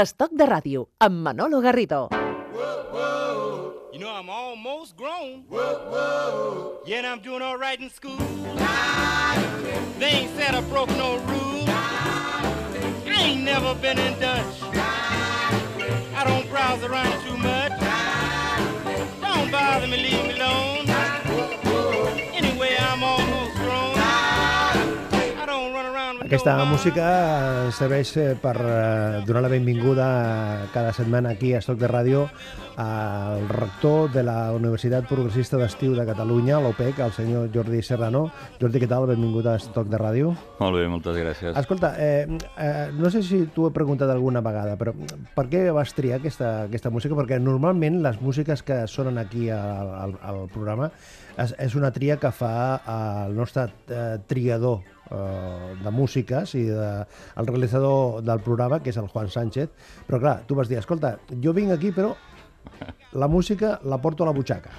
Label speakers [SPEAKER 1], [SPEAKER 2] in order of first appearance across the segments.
[SPEAKER 1] Estoc de ràdio, amb Manolo Garrido.
[SPEAKER 2] You know I'm almost grown. Yeah, and I'm doing all right in school. They ain't said I broke no rule. I ain't never been in Dutch. I don't browse around too much. Don't bother me, leave me alone. Anyway, I'm almost
[SPEAKER 3] Aquesta música serveix eh, per eh, donar la benvinguda cada setmana aquí a Estoc de Ràdio al rector de la Universitat Progressista d'Estiu de Catalunya, l'OPEC, el senyor Jordi Serrano. Jordi, què tal? Benvingut a Estoc de Ràdio.
[SPEAKER 4] Molt bé, moltes gràcies.
[SPEAKER 3] Escolta, eh, eh, no sé si t'ho he preguntat alguna vegada, però per què vas triar aquesta, aquesta música? Perquè normalment les músiques que sonen aquí al, al, al programa és, és una tria que fa el nostre eh, triador de músiques i de, el realitzador del programa, que és el Juan Sánchez. Però clar, tu vas dir, escolta, jo vinc aquí, però la música la porto a la butxaca.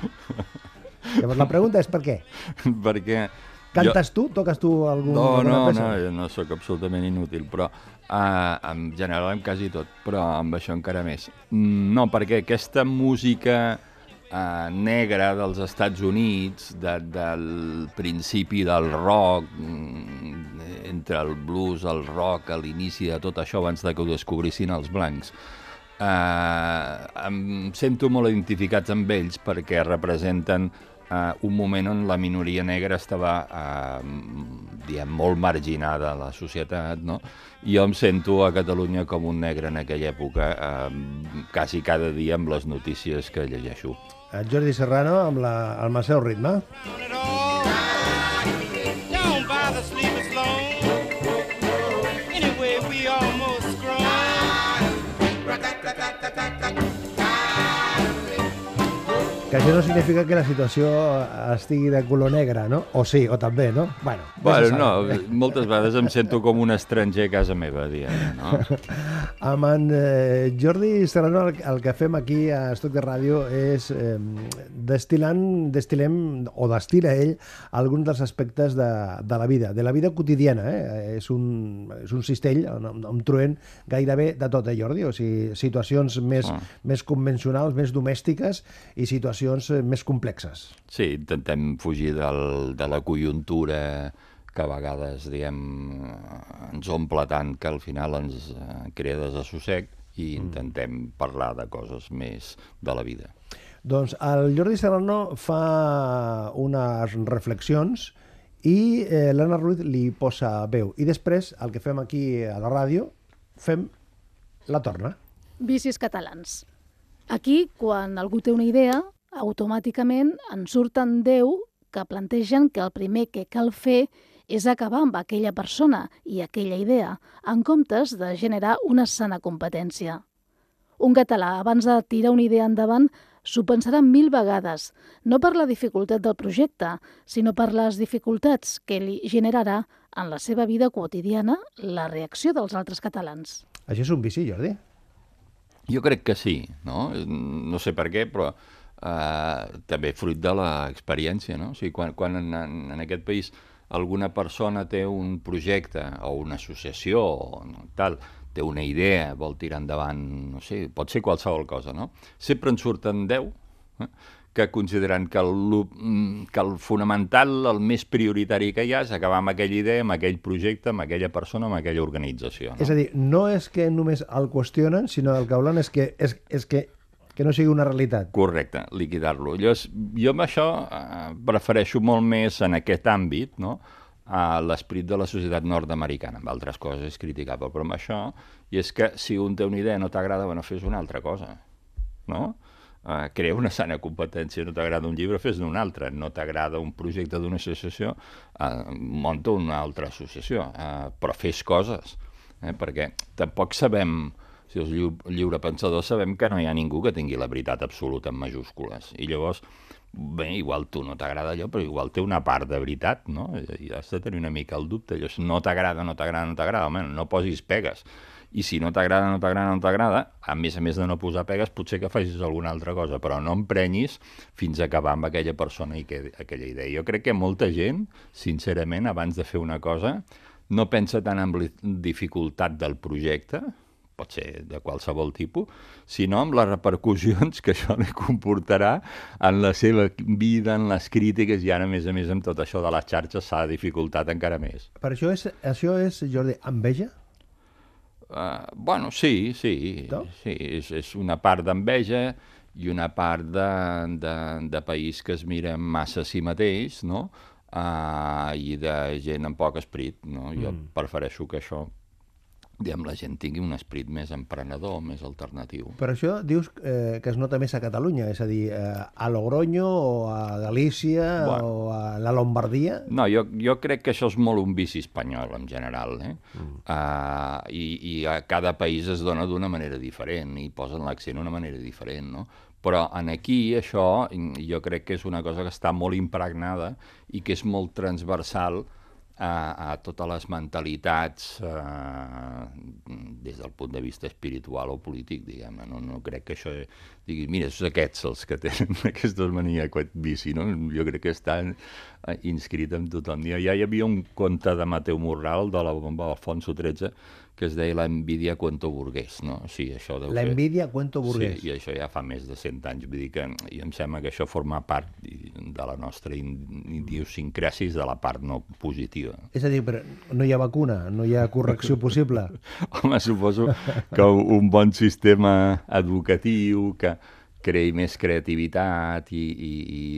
[SPEAKER 3] Llavors la pregunta és per què?
[SPEAKER 4] Perquè...
[SPEAKER 3] Cantes tu? Toques tu algun,
[SPEAKER 4] No,
[SPEAKER 3] alguna
[SPEAKER 4] no,
[SPEAKER 3] peça?
[SPEAKER 4] no, jo no sóc absolutament inútil, però uh, en general en quasi tot, però amb això encara més. Mm, No, perquè aquesta música uh, negra dels Estats Units, de, del principi del rock, mm, entre el blues, el rock, a l'inici de tot això, abans de que ho descobrissin els blancs, uh, em sento molt identificats amb ells perquè representen uh, un moment on la minoria negra estava uh, diem, molt marginada a la societat, no? I jo em sento a Catalunya com un negre en aquella època, uh, quasi cada dia amb les notícies que llegeixo.
[SPEAKER 3] El Jordi Serrano amb, la, el seu ritme.
[SPEAKER 2] it
[SPEAKER 3] Que això no significa que la situació estigui de color negre, no? O sí, o també, no? Bueno,
[SPEAKER 4] Bueno, no, moltes vegades em sento com un estranger a casa meva, dient, no?
[SPEAKER 3] Amb en eh, Jordi Serrano el, el que fem aquí a Estoc de Ràdio és eh, destilant, destilem, o destila ell, alguns dels aspectes de, de la vida, de la vida quotidiana. Eh? És, un, és un cistell on, on, on trobem gairebé de tot, eh, Jordi? O sigui, situacions més,
[SPEAKER 4] Ah.
[SPEAKER 3] més convencionals, més domèstiques i situacions eh, més complexes.
[SPEAKER 4] Sí, intentem fugir del, de la conjuntura que a vegades, diem, ens omple tant que al final ens eh, crea desassossec i intentem parlar de coses més de la vida.
[SPEAKER 3] Doncs el Jordi Serrano fa unes reflexions i eh, l'Anna Ruiz li posa veu. I després, el que fem aquí a la ràdio, fem la torna.
[SPEAKER 5] Vicis catalans. Aquí, quan algú té una idea, automàticament en surten 10 que plantegen que el primer que cal fer és acabar amb aquella persona i aquella idea, en comptes de generar una sana competència. Un català, abans de tirar una idea endavant, s'ho pensarà mil vegades, no per la dificultat del projecte, sinó per les dificultats que li generarà en la seva vida quotidiana la reacció dels altres catalans.
[SPEAKER 3] Això és un vici, Jordi?
[SPEAKER 4] Jo crec que sí, no? No sé per què, però eh, també fruit de l'experiència, no? O sigui, quan, quan en, en, aquest país alguna persona té un projecte o una associació o tal, té una idea, vol tirar endavant, no sé, pot ser qualsevol cosa, no? Sempre en surten 10 eh? que considerant que el, mm, que el fonamental, el més prioritari que hi ha és acabar amb aquella idea, amb aquell projecte, amb aquella persona, amb aquella organització. No?
[SPEAKER 3] És a dir, no és que només el qüestionen, sinó el que volen és que, és, és que, que no sigui una realitat.
[SPEAKER 4] Correcte, liquidar-lo. Llavors, jo amb això eh, prefereixo molt més en aquest àmbit, no?, a l'esperit de la societat nord-americana. Amb altres coses és criticable, però amb això, i és que si un té una idea no t'agrada, bueno, fes una altra cosa, no? Uh, crea una sana competència, no t'agrada un llibre, fes un altre, no t'agrada un projecte d'una associació, uh, monta una altra associació, uh, però fes coses, eh? perquè tampoc sabem, si els lliu lliurepensadors sabem que no hi ha ningú que tingui la veritat absoluta en majúscules, i llavors bé, igual tu no t'agrada allò, però igual té una part de veritat, no? I has de tenir una mica el dubte. Llavors, no t'agrada, no t'agrada, no t'agrada, home, no posis pegues. I si no t'agrada, no t'agrada, no t'agrada, a més a més de no posar pegues, potser que facis alguna altra cosa, però no emprenyis fins a acabar amb aquella persona i que, aquella idea. Jo crec que molta gent, sincerament, abans de fer una cosa, no pensa tant en la dificultat del projecte, pot ser de qualsevol tipus, sinó amb les repercussions que això li comportarà en la seva vida, en les crítiques, i ara, a més a més, amb tot això de les xarxes s'ha dificultat encara més.
[SPEAKER 3] Per això és, això és Jordi, enveja?
[SPEAKER 4] Uh, bueno, sí, sí,
[SPEAKER 3] No?
[SPEAKER 4] sí és, és una part d'enveja i una part de, de, de país que es mira massa a si mateix, no? Uh, i de gent amb poc esperit, no? Jo mm. prefereixo que això, diguem, la gent tingui un esperit més emprenedor, més alternatiu.
[SPEAKER 3] Per això dius eh, que es nota més a Catalunya, és a dir, eh, a Logroño o a Galícia
[SPEAKER 4] Bueno.
[SPEAKER 3] o a la Lombardia?
[SPEAKER 4] No, jo, jo crec que això és molt un vici espanyol, en general, eh? Mm. Uh, i, I a cada país es dona d'una manera diferent i posen l'accent d'una manera diferent, no? Però en aquí això jo crec que és una cosa que està molt impregnada i que és molt transversal a, a totes les mentalitats eh, des del punt de vista espiritual o polític, diguem-ne. No, no crec que això digui, mira, són aquests els que tenen aquesta mania, aquest vici, no? Jo crec que està eh, inscrit en tothom. Ja, hi havia un conte de Mateu Morral, de la bomba Alfonso XIII, que es deia la envidia cuento burguès, no? Sí, això deu
[SPEAKER 3] La
[SPEAKER 4] ser-
[SPEAKER 3] envidia cuento burguès.
[SPEAKER 4] Sí, i això ja fa més de 100 anys. Vull dir que i em sembla que això forma part de la nostra in- idiosincràsia i de la part no positiva.
[SPEAKER 3] És a dir, però no hi ha vacuna, no hi ha correcció possible.
[SPEAKER 4] Home, suposo que un bon sistema educatiu que creï més creativitat i, i,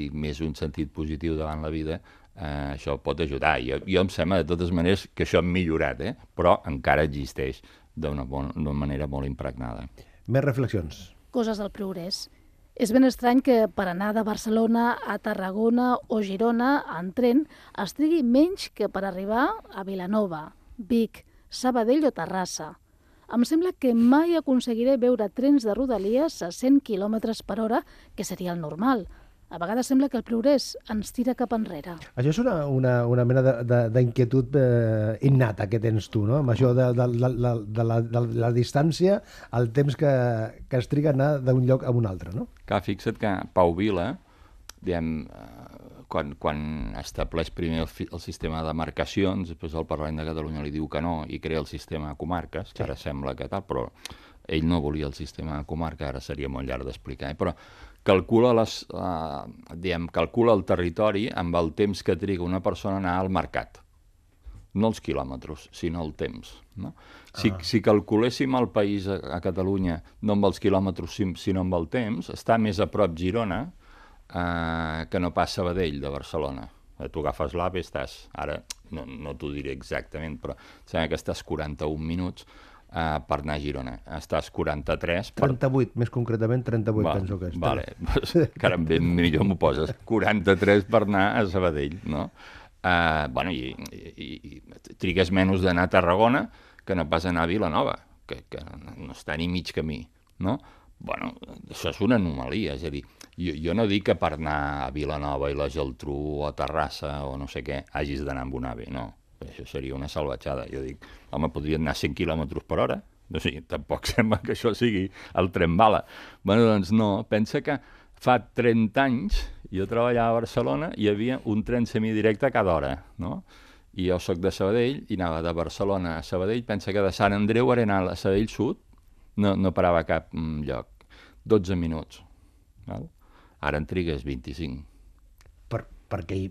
[SPEAKER 4] i més un sentit positiu davant la vida, eh, això pot ajudar. Jo, jo em sembla, de totes maneres, que això ha millorat, eh? però encara existeix d'una manera molt impregnada.
[SPEAKER 3] Més reflexions.
[SPEAKER 5] Coses del progrés. És ben estrany que per anar de Barcelona a Tarragona o Girona en tren es trigui menys que per arribar a Vilanova, Vic, Sabadell o Terrassa. Em sembla que mai aconseguiré veure trens de rodalies a 100 km per hora, que seria el normal. A vegades sembla que el progrés ens tira cap enrere.
[SPEAKER 3] Això és una, una, una mena de- de- d'inquietud eh, innata que tens tu, no? Amb això de, de, de, de, de, la, de la distància, el temps que, que es triga a anar d'un lloc a un altre, no?
[SPEAKER 4] Clar, fixa't que Pau Vila, diguem, eh, quan, quan estableix primer el, el sistema de demarcacions, després el Parlament de Catalunya li diu que no i crea el sistema de comarques, que ara sembla que tal, però ell no volia el sistema de comarca, ara seria molt llarg d'explicar, eh? però calcula, les, eh, diguem, calcula el territori amb el temps que triga una persona a anar al mercat no els quilòmetres, sinó el temps. No? Si, ah. si calculéssim el país a, a Catalunya no amb els quilòmetres, sinó amb el temps, està més a prop Girona eh, que no pas Sabadell de Barcelona. Eh, Tu agafes l'AVE, estàs, ara no, no t'ho diré exactament, però em sembla que estàs 41 minuts eh, per anar a Girona. Estàs 43 per
[SPEAKER 3] 38, més concretament 38
[SPEAKER 4] Va,
[SPEAKER 3] penso que és.
[SPEAKER 4] Vale, pues, caram, ben millor m'ho poses. 43 per anar a Sabadell, no? Uh, bueno, i, i, i trigues menys d'anar a Tarragona que no pas anar a Vilanova, que, que no està ni mig camí, no? Bueno, això és una anomalia, és a dir, jo, jo no dic que per anar a Vilanova i la Geltrú o a Terrassa o no sé què hagis d'anar amb un AVE, no. Això seria una salvatjada. Jo dic, home, podrien anar 100 km per hora, no sé, tampoc sembla que això sigui el tren bala. Bueno, doncs no, pensa que fa 30 anys jo treballava a Barcelona i hi havia un tren semidirecte cada hora, no? I jo sóc de Sabadell i anava de Barcelona a Sabadell, pensa que de Sant Andreu ara anar a Sabadell Sud no, no parava a cap mm, lloc. 12 minuts. Val? Ara en trigues 25.
[SPEAKER 3] Per, perquè hi,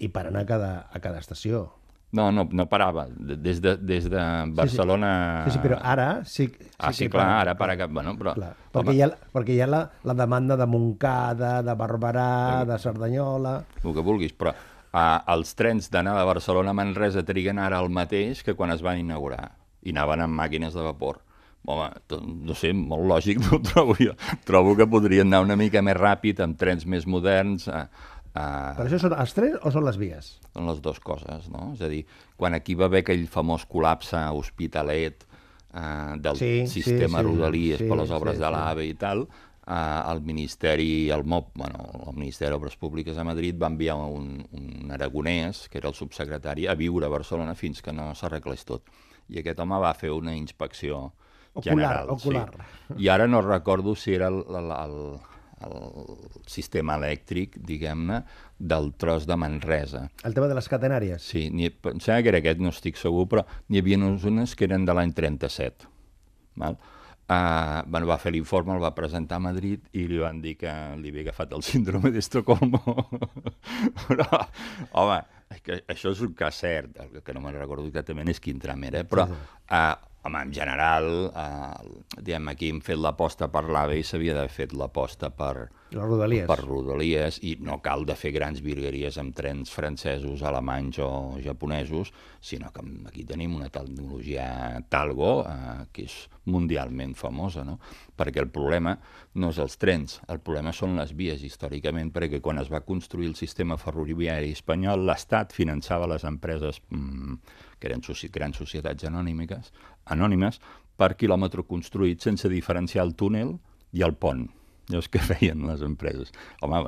[SPEAKER 3] hi per anar a cada, a cada estació.
[SPEAKER 4] No, no, no parava. De- Des de, des de Barcelona...
[SPEAKER 3] Sí, sí, però ara sí, sí,
[SPEAKER 4] Ah, sí,
[SPEAKER 3] que
[SPEAKER 4] clar, ara para cap... Bueno, però...
[SPEAKER 3] Clar, perquè, hi ha, perquè hi ha la, la demanda de Montcada, de Barberà, de Cerdanyola...
[SPEAKER 4] el que vulguis, però uh, els trens d'anar de Barcelona a Manresa triguen ara el mateix que quan es van inaugurar, i anaven amb màquines de vapor. Home, no sé, molt lògic no ho trobo jo. Trobo que podrien anar una mica més ràpid, amb trens més moderns, uh,
[SPEAKER 3] Però
[SPEAKER 4] uh,
[SPEAKER 3] això són els trens o són les vies?
[SPEAKER 4] són les dues coses, no? És a dir, quan aquí va haver aquell famós col·lapse Hospitalet uh, del
[SPEAKER 3] Sí, sí,
[SPEAKER 4] sistema
[SPEAKER 3] sí,
[SPEAKER 4] Rodalies
[SPEAKER 3] sí,
[SPEAKER 4] per les obres
[SPEAKER 3] sí,
[SPEAKER 4] de
[SPEAKER 3] sí.
[SPEAKER 4] l'AVE i tal, uh, el Ministeri, el MOP, bueno, el Ministeri d'Obres Públiques a Madrid va enviar un, un aragonès, que era el subsecretari, a viure a Barcelona fins que no s'arreglés tot. I aquest home va fer una inspecció
[SPEAKER 3] Ocular,
[SPEAKER 4] general.
[SPEAKER 3] ocular.
[SPEAKER 4] Sí. I ara no recordo si era el, el, el, el sistema elèctric, diguem-ne, del tros de Manresa.
[SPEAKER 3] El tema de les catenàries.
[SPEAKER 4] Sí, n'hi, em sembla que era aquest, no estic segur, però n'hi havia unes que eren de l'any 37. Val? Uh, bueno, va fer l'informe, el va presentar a Madrid i li van dir que li havia agafat el síndrome d'Estocolmo. però, home, que això és un cas cert, el que no me'n recordo exactament és quin tram era, però, uh, home, en general, uh, diguem, aquí hem fet l'aposta per l'AVE i s'havia d'haver fet l'aposta per,
[SPEAKER 3] Les rodalies.
[SPEAKER 4] per rodalies i no cal de fer grans virgueries amb trens francesos, alemanys o japonesos, sinó que aquí tenim una tecnologia Talgo eh, que és mundialment famosa, no? perquè el problema no és els trens, el problema són les vies històricament, perquè quan es va construir el sistema ferroviari espanyol, l'Estat finançava les empreses mm, que eren soci grans societats anònimes, anònimes per quilòmetre construït sense diferenciar el túnel i el pont. Llavors, què feien les empreses? Home,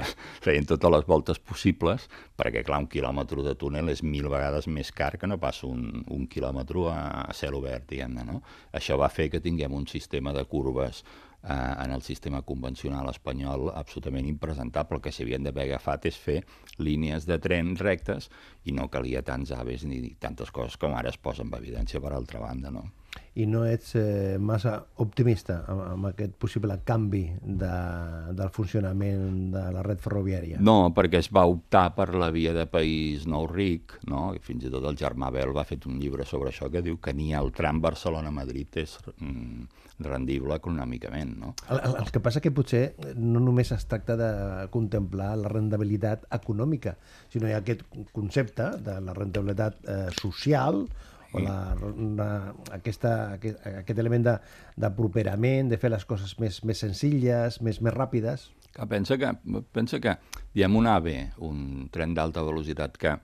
[SPEAKER 4] feien totes les voltes possibles, perquè, clar, un quilòmetre de túnel és mil vegades més car que no pas un, un quilòmetre a, a cel obert, diguem-ne, no? Això va fer que tinguem un sistema de curves eh, en el sistema convencional espanyol absolutament impresentable. El que s'havien d'haver agafat és fer línies de tren rectes i no calia tants aves ni tantes coses com ara es posen en evidència per altra banda, no?
[SPEAKER 3] I no ets eh, massa optimista amb, amb aquest possible canvi de, del funcionament de la red ferroviària?
[SPEAKER 4] No, perquè es va optar per la via de país nou ric, no? I fins i tot el germà Bel va fet un llibre sobre això que diu que ni el tram Barcelona-Madrid és mm, rendible econòmicament, no?
[SPEAKER 3] El, el, el que passa que potser no només es tracta de contemplar la rendibilitat econòmica, sinó hi ha aquest concepte de la rendibilitat eh, social o la, la, aquesta, aquest, aquest element de, de de fer les coses més, més senzilles, més, més ràpides.
[SPEAKER 4] Que pensa que, pensa que diguem, un AVE, un tren d'alta velocitat que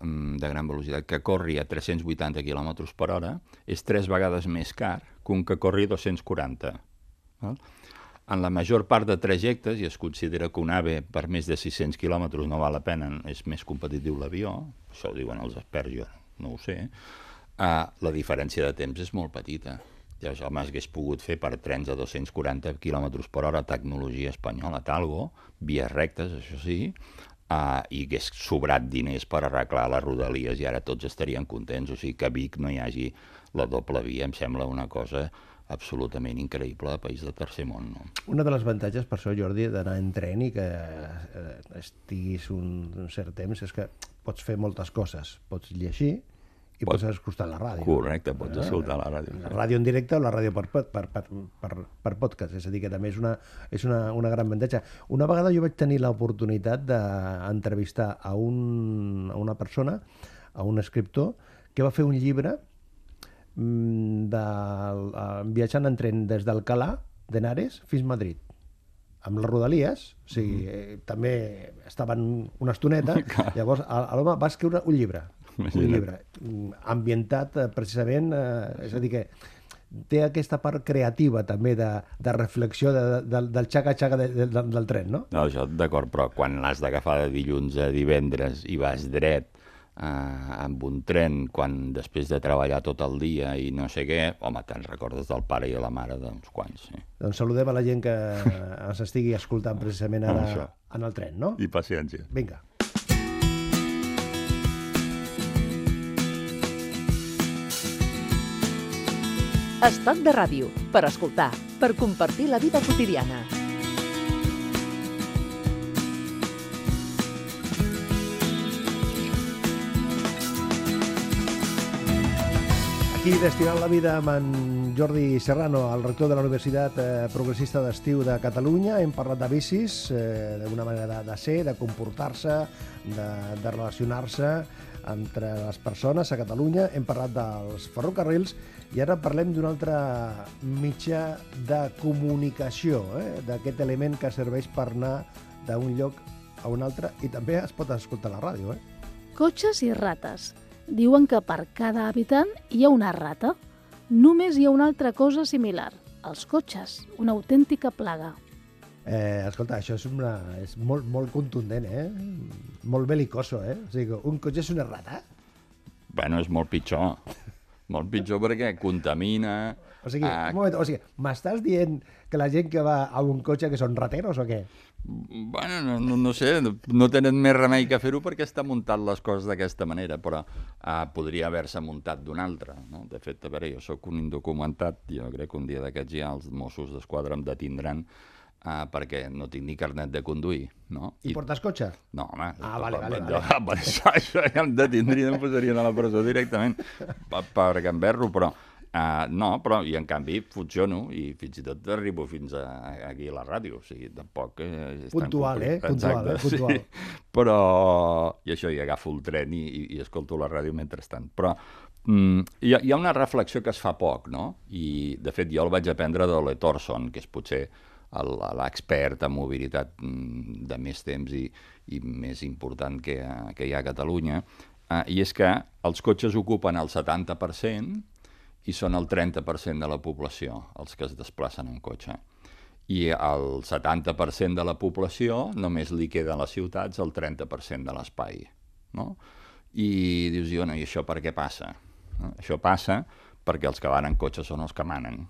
[SPEAKER 4] mm, de gran velocitat que corri a 380 km per hora és tres vegades més car que un que corri a 240. Val? En la major part de trajectes, i es considera que un AVE per més de 600 km no val la pena, és més competitiu l'avió, això ho diuen els experts, jo no ho sé, Uh, la diferència de temps és molt petita. Llavors, home, hagués pogut fer per trens a 240 km per hora tecnologia espanyola, Talgo, vies rectes, això sí, uh, i hagués sobrat diners per arreglar les rodalies i ara tots estarien contents. O sigui, que a Vic no hi hagi la doble via em sembla una cosa absolutament increïble a país de tercer món. No?
[SPEAKER 3] Una de les avantatges, per això, Jordi, d'anar en tren i que eh, estiguis un, un cert temps és que pots fer moltes coses. Pots llegir, i
[SPEAKER 4] Pot-
[SPEAKER 3] pots escoltar la ràdio.
[SPEAKER 4] Correcte, pots escoltar la ràdio.
[SPEAKER 3] La ràdio en directe o la ràdio per, per, per, per, per podcast, és a dir, que també és una, és una, una gran avantatge. Una vegada jo vaig tenir l'oportunitat d'entrevistar a, un, a una persona, a un escriptor, que va fer un llibre mm, de, viatjant en tren des d'Alcalà, d'Henares, fins a Madrid amb les rodalies, o sigui, eh, també estaven una estoneta, llavors l'home va escriure un llibre, un llibre mm, ambientat eh, precisament, eh, és a dir que té aquesta part creativa també de, de reflexió de, de, del xaca-xaca de, de, del, del tren, no?
[SPEAKER 4] No, això d'acord, però quan l'has d'agafar de dilluns a divendres i vas dret eh, amb un tren quan després de treballar tot el dia i no sé què, home, te'n recordes del pare i de la mare d'uns quants, sí.
[SPEAKER 3] Doncs saludem a la gent que ens estigui escoltant precisament ara en el tren, no?
[SPEAKER 4] I paciència.
[SPEAKER 3] Vinga.
[SPEAKER 1] Estat de ràdio, per escoltar, per compartir la vida quotidiana.
[SPEAKER 3] Aquí destinant la vida amb en Jordi Serrano, el rector de la Universitat eh, Progressista d'Estiu de Catalunya. Hem parlat de bicis, eh, d'una manera de, de ser, de comportar-se, de, de relacionar-se entre les persones a Catalunya. Hem parlat dels ferrocarrils i ara parlem d'un altre mitjà de comunicació, eh, d'aquest element que serveix per anar d'un lloc a un altre i també es pot escoltar a la ràdio. Eh?
[SPEAKER 5] Cotxes i rates. Diuen que per cada habitant hi ha una rata. Només hi ha una altra cosa similar. Els cotxes, una autèntica plaga.
[SPEAKER 3] Eh, escolta, això és, una, és molt, molt contundent, eh? Molt belicoso, eh? O sigui, un cotxe és una rata.
[SPEAKER 4] Bueno, és molt pitjor. Molt pitjor perquè contamina...
[SPEAKER 3] O sigui,
[SPEAKER 4] ah,
[SPEAKER 3] un moment, o sigui, m'estàs dient que la gent que va a un cotxe que són rateros o què?
[SPEAKER 4] Bueno, no, no, no sé, no tenen més remei que fer-ho perquè està muntat les coses d'aquesta manera, però uh, podria haver-se muntat d'una altra. No? De fet, a veure, jo sóc un indocumentat, jo crec que un dia d'aquests ja els Mossos d'Esquadra em detindran uh, perquè no tinc ni carnet de conduir. No?
[SPEAKER 3] I, I portes cotxe?
[SPEAKER 4] No, home.
[SPEAKER 3] Ah, vale, vale,
[SPEAKER 4] jo,
[SPEAKER 3] vale.
[SPEAKER 4] Per això, això ja em detindrien, em posarien a la presó directament per, per gamberro, però Uh, no, però i en canvi funciono i fins i tot arribo fins a, aquí a la ràdio, o sigui, tampoc... Eh, és
[SPEAKER 3] Puntual, eh? Puntual, eh? Puntual.
[SPEAKER 4] Sí. Però, i això, i agafo el tren i, i, i escolto la ràdio mentrestant. Però mm, hi, ha, hi ha una reflexió que es fa poc, no? I, de fet, jo el vaig aprendre d'Ole Thorson, que és potser l'expert en mobilitat mm, de més temps i, i més important que, que hi ha a Catalunya, uh, i és que els cotxes ocupen el 70% i són el 30% de la població els que es desplacen en cotxe. I al 70% de la població només li queda a les ciutats el 30% de l'espai. No? I dius, i, bueno, i això per què passa? No? Això passa perquè els que van en cotxe són els que manen.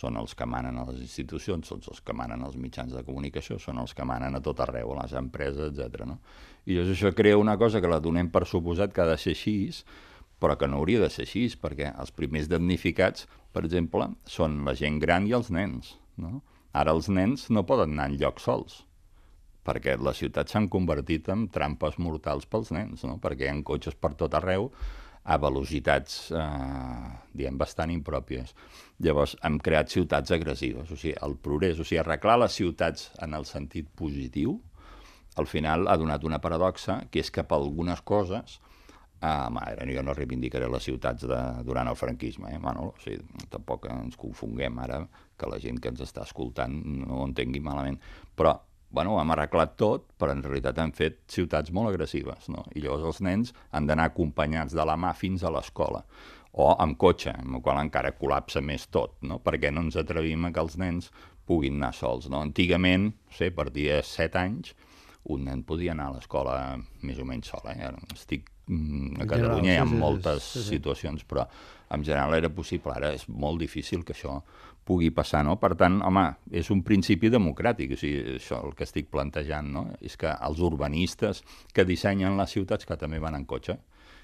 [SPEAKER 4] Són els que manen a les institucions, són els que manen als mitjans de comunicació, són els que manen a tot arreu, a les empreses, etc. No? I llavors això crea una cosa que la donem per suposat que ha de ser així, però que no hauria de ser així, perquè els primers damnificats, per exemple, són la gent gran i els nens. No? Ara els nens no poden anar en llocs sols, perquè les ciutats s'han convertit en trampes mortals pels nens, no? perquè hi ha cotxes per tot arreu a velocitats, eh, diguem, bastant impròpies. Llavors, hem creat ciutats agressives, o sigui, el progrés, o sigui, arreglar les ciutats en el sentit positiu, al final ha donat una paradoxa, que és que per algunes coses, Ah, ara jo no reivindicaré les ciutats de, durant el franquisme, eh? bueno, o sigui, tampoc ens confonguem ara que la gent que ens està escoltant no ho entengui malament, però bueno, hem arreglat tot, però en realitat hem fet ciutats molt agressives, no? I llavors els nens han d'anar acompanyats de la mà fins a l'escola, o amb cotxe, amb el qual encara col·lapsa més tot, no? Perquè no ens atrevim a que els nens puguin anar sols, no? Antigament, no sé, per dia 7 anys, un nen podia anar a l'escola més o menys sol, eh? Estic mm, a Catalunya hi ha
[SPEAKER 3] sí, sí, sí,
[SPEAKER 4] moltes
[SPEAKER 3] sí,
[SPEAKER 4] situacions, però en general era possible. Ara és molt difícil que això pugui passar, no? Per tant, home, és un principi democràtic, o sigui, això el que estic plantejant, no? És que els urbanistes que dissenyen les ciutats, que també van en cotxe,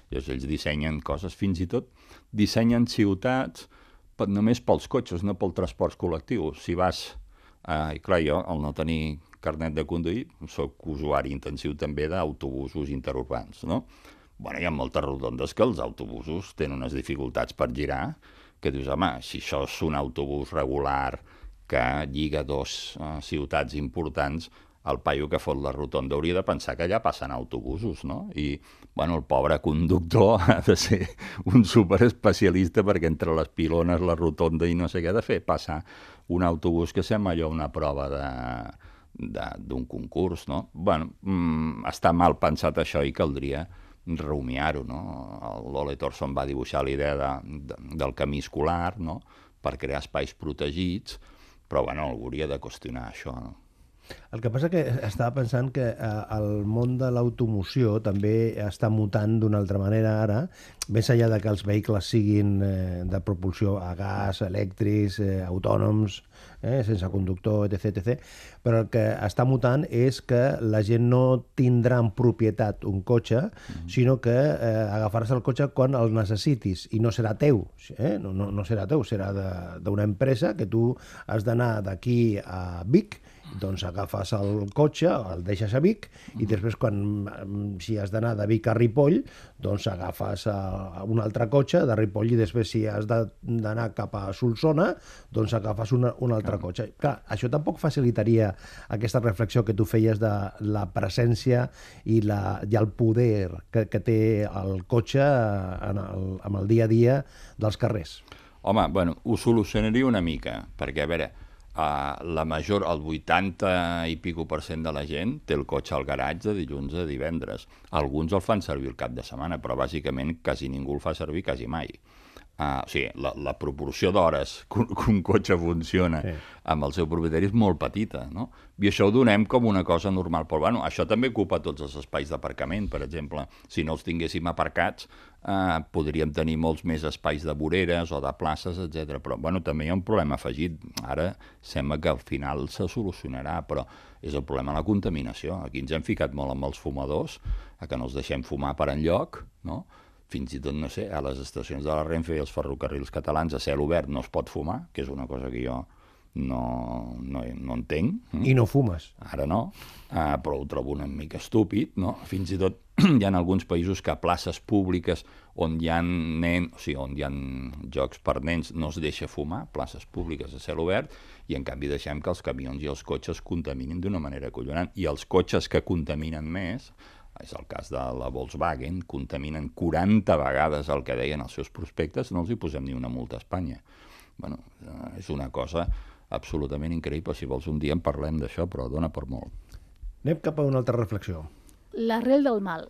[SPEAKER 4] llavors ells dissenyen coses, fins i tot dissenyen ciutats només pels cotxes, no pel transport col·lectiu. Si vas, eh, i clar, jo, al no tenir carnet de conduir, sóc usuari intensiu també d'autobusos interurbans, no? Bueno, hi ha moltes rotondes que els autobusos tenen unes dificultats per girar, que dius, home, si això és un autobús regular que lliga dos uh, ciutats importants, el paio que fot la rotonda hauria de pensar que allà passen autobusos, no? I, bueno, el pobre conductor ha de ser un superespecialista perquè entre les pilones, la rotonda i no sé què ha de fer, passar un autobús que sembla allò una prova de- d'un concurs, no? bueno, mm, està mal pensat això i caldria rumiar-ho, no? L'Ole Thorson va dibuixar la idea de, de, del camí escolar, no?, per crear espais protegits, però, bueno, algú hauria de qüestionar això, no?
[SPEAKER 3] El que passa que estava pensant que eh, el món de l'automoció també està mutant d'una altra manera ara, més enllà de que els vehicles siguin eh, de propulsió a gas, elèctrics, eh, autònoms, eh, sense conductor, etc, etc. Però el que està mutant és que la gent no tindrà en propietat un cotxe, sinó que eh, agafaràs el cotxe quan el necessitis i no serà teu, eh? no, no, no serà teu, serà de- d'una empresa que tu has d'anar d'aquí a Vic doncs agafes el cotxe, el deixes a Vic i després quan, mm, si has d'anar de Vic a Ripoll, doncs agafes eh, un altre cotxe de Ripoll i després si has d'anar cap a Solsona, doncs agafes una, un altre cotxe. Clar, això tampoc facilitaria aquesta reflexió que tu feies de la presència i, la, i el poder que, que té el cotxe en el, en el dia a dia dels carrers.
[SPEAKER 4] Home, bueno, ho solucionaria una mica, perquè, a veure, uh, la major, el 80 i pico per cent de la gent té el cotxe al garatge de dilluns a divendres. Alguns el fan servir el cap de setmana, però bàsicament quasi ningú el fa servir quasi mai. Uh, o sigui, la, la proporció d'hores que, que un cotxe funciona
[SPEAKER 3] Sí.
[SPEAKER 4] sí. amb el seu propietari és molt petita, no? I això ho donem com una cosa normal. Però, bueno, això també ocupa tots els espais d'aparcament, per exemple. Si no els tinguéssim aparcats, eh, podríem tenir molts més espais de voreres o de places, etc. Però, bueno, també hi ha un problema afegit. Ara sembla que al final se solucionarà, però és el problema de la contaminació. Aquí ens hem ficat molt amb els fumadors, a que no els deixem fumar per enlloc, no? Fins i tot, no sé, a les estacions de la Renfe i els ferrocarrils catalans a cel obert no es pot fumar, que és una cosa que jo no, no, no entenc. mm?
[SPEAKER 3] I no fumes.
[SPEAKER 4] Ara no, uh, però ho trobo una mica estúpid, no? Fins i tot hi ha alguns països que a places públiques on hi ha nen, o sigui, on hi ha jocs per nens no es deixa fumar, places públiques a cel obert, i en canvi deixem que els camions i els cotxes contaminin d'una manera collonant. I els cotxes que contaminen més, és el cas de la Volkswagen, contaminen 40 vegades el que deien els seus prospectes, no els hi posem ni una multa a Espanya. bueno, eh, és una cosa absolutament increïble. Si vols un dia en parlem d'això, però dona per molt.
[SPEAKER 3] Anem cap a una altra reflexió.
[SPEAKER 5] L'arrel del mal.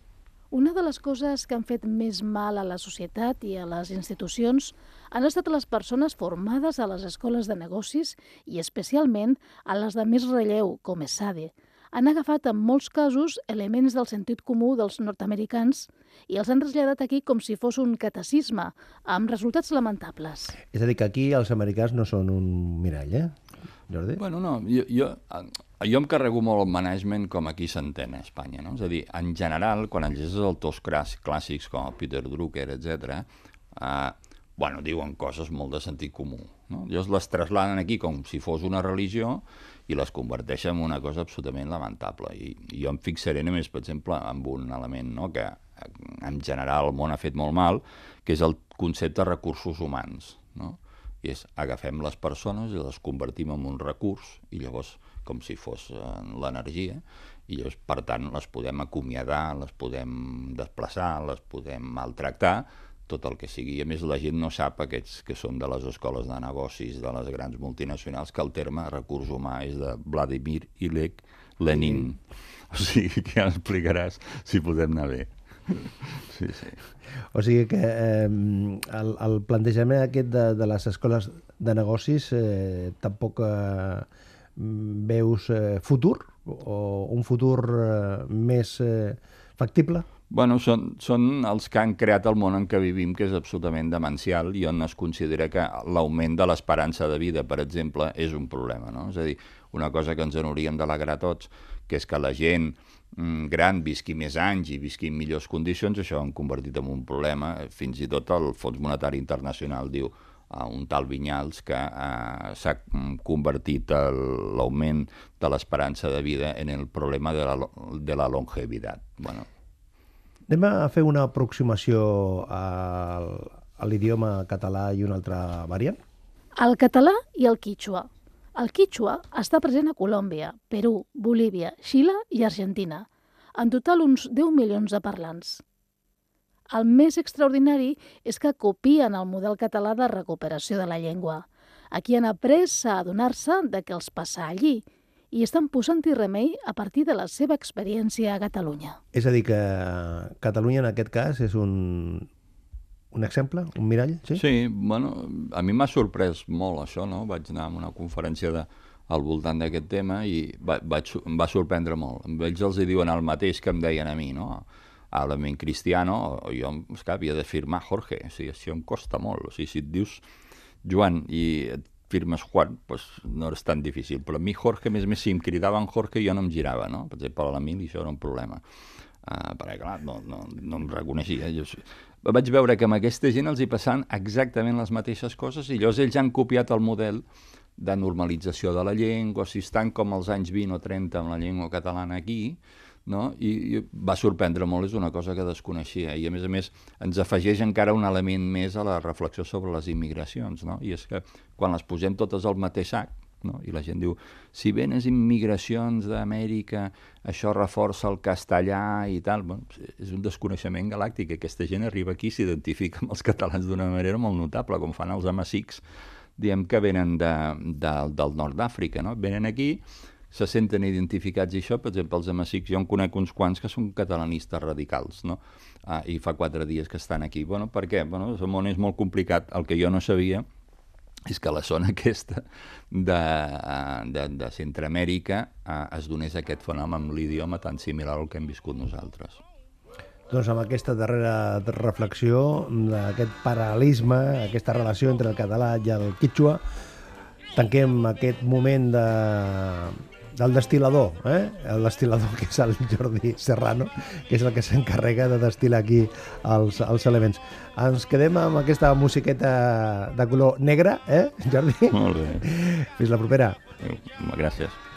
[SPEAKER 5] Una de les coses que han fet més mal a la societat i a les institucions han estat les persones formades a les escoles de negocis i especialment a les de més relleu, com és SADE. Han agafat en molts casos elements del sentit comú dels nord-americans i els han traslladat aquí com si fos un catecisme, amb resultats lamentables.
[SPEAKER 3] És a dir, que aquí els americans no són un mirall, eh, Jordi?
[SPEAKER 4] Bueno, no, jo, jo, jo em carrego molt el management com aquí s'entén a Espanya, no? És a dir, en general, quan llegeixes autors clàs- clàssics com el Peter Drucker, etc, eh, bueno, diuen coses molt de sentit comú. No? Llavors les trasladen aquí com si fos una religió i les converteixen en una cosa absolutament lamentable. I, i jo em fixaré només, per exemple, en un element no? que en general el món ha fet molt mal, que és el concepte de recursos humans. No? I és agafem les persones i les convertim en un recurs i llavors com si fos eh, l'energia i llavors per tant les podem acomiadar, les podem desplaçar, les podem maltractar tot el que sigui. I a més la gent no sap, aquests que són de les escoles de negocis, de les grans multinacionals, que el terme recurs humà és de Vladimir Ilek Lenin. O sigui, que ja explicaràs si podem anar bé. Sí, sí.
[SPEAKER 3] O sigui que eh, el, el plantejament aquest de, de les escoles de negocis eh, tampoc eh, veus eh, futur o un futur eh, més eh, factible?
[SPEAKER 4] Bueno, són, són els que han creat el món en què vivim, que és absolutament demencial i on es considera que l'augment de l'esperança de vida, per exemple, és un problema. No? És a dir, una cosa que ens en hauríem d'alegrar tots, que és que la gent mm, gran visqui més anys i visqui en millors condicions, això ho han convertit en un problema. Fins i tot el Fons Monetari Internacional diu a un tal Vinyals que eh, s'ha mm, convertit l'augment de l'esperança de vida en el problema de la, de la longevitat. Bueno,
[SPEAKER 3] Anem a fer una aproximació al, a l'idioma català i una altra variant?
[SPEAKER 5] El català i el quichua. El quichua està present a Colòmbia, Perú, Bolívia, Xile i Argentina. En total uns 10 milions de parlants. El més extraordinari és que copien el model català de recuperació de la llengua. Aquí han après a adonar-se de que els passa allí i estan posant-hi remei a partir de la seva experiència a Catalunya.
[SPEAKER 3] És a dir, que Catalunya en aquest cas és un, un exemple, un mirall, sí?
[SPEAKER 4] Sí, bueno, a mi m'ha sorprès molt això, no? Vaig anar a una conferència de, al voltant d'aquest tema i va, vaig, em va sorprendre molt. Ells els hi diuen el mateix que em deien a mi, no? Háblame en cristiano, o jo és que havia de firmar Jorge, o sigui, això em costa molt. O sigui, si et dius Joan i et firmes Juan, pues no és tan difícil. Però a mi Jorge, més més, si em cridaven Jorge, jo no em girava, no? Per exemple, a l'Emili això era un problema. Uh, perquè, clar, no, no, no em reconeixia. Jo, vaig veure que amb aquesta gent els hi passaven exactament les mateixes coses i llavors ells han copiat el model de normalització de la llengua, si estan com als anys 20 o 30 amb la llengua catalana aquí, no? I, i va sorprendre molt, és una cosa que desconeixia i a més a més ens afegeix encara un element més a la reflexió sobre les immigracions no? i és que quan les posem totes al mateix sac no? i la gent diu, si venes immigracions d'Amèrica, això reforça el castellà i tal, bueno, és un desconeixement galàctic, aquesta gent arriba aquí i s'identifica amb els catalans d'una manera molt notable, com fan els amacics, diem que venen de, de, del nord d'Àfrica, no? venen aquí, se senten identificats i això, per exemple, els amacics, jo en conec uns quants que són catalanistes radicals, no? Ah, I fa quatre dies que estan aquí. Bueno, per què? Bueno, el món és molt complicat. El que jo no sabia és que la zona aquesta de, de, de Centroamèrica eh, es donés aquest fenomen amb l'idioma tan similar al que hem viscut nosaltres.
[SPEAKER 3] Doncs amb aquesta darrera reflexió d'aquest paral·lelisme, aquesta relació entre el català i el quítxua, tanquem aquest moment de, del destilador, eh? el destilador que és el Jordi Serrano, que és el que s'encarrega de destilar aquí els, els elements. Ens quedem amb aquesta musiqueta de color negre, eh, Jordi?
[SPEAKER 4] Molt bé.
[SPEAKER 3] Fins la propera.
[SPEAKER 4] Gràcies.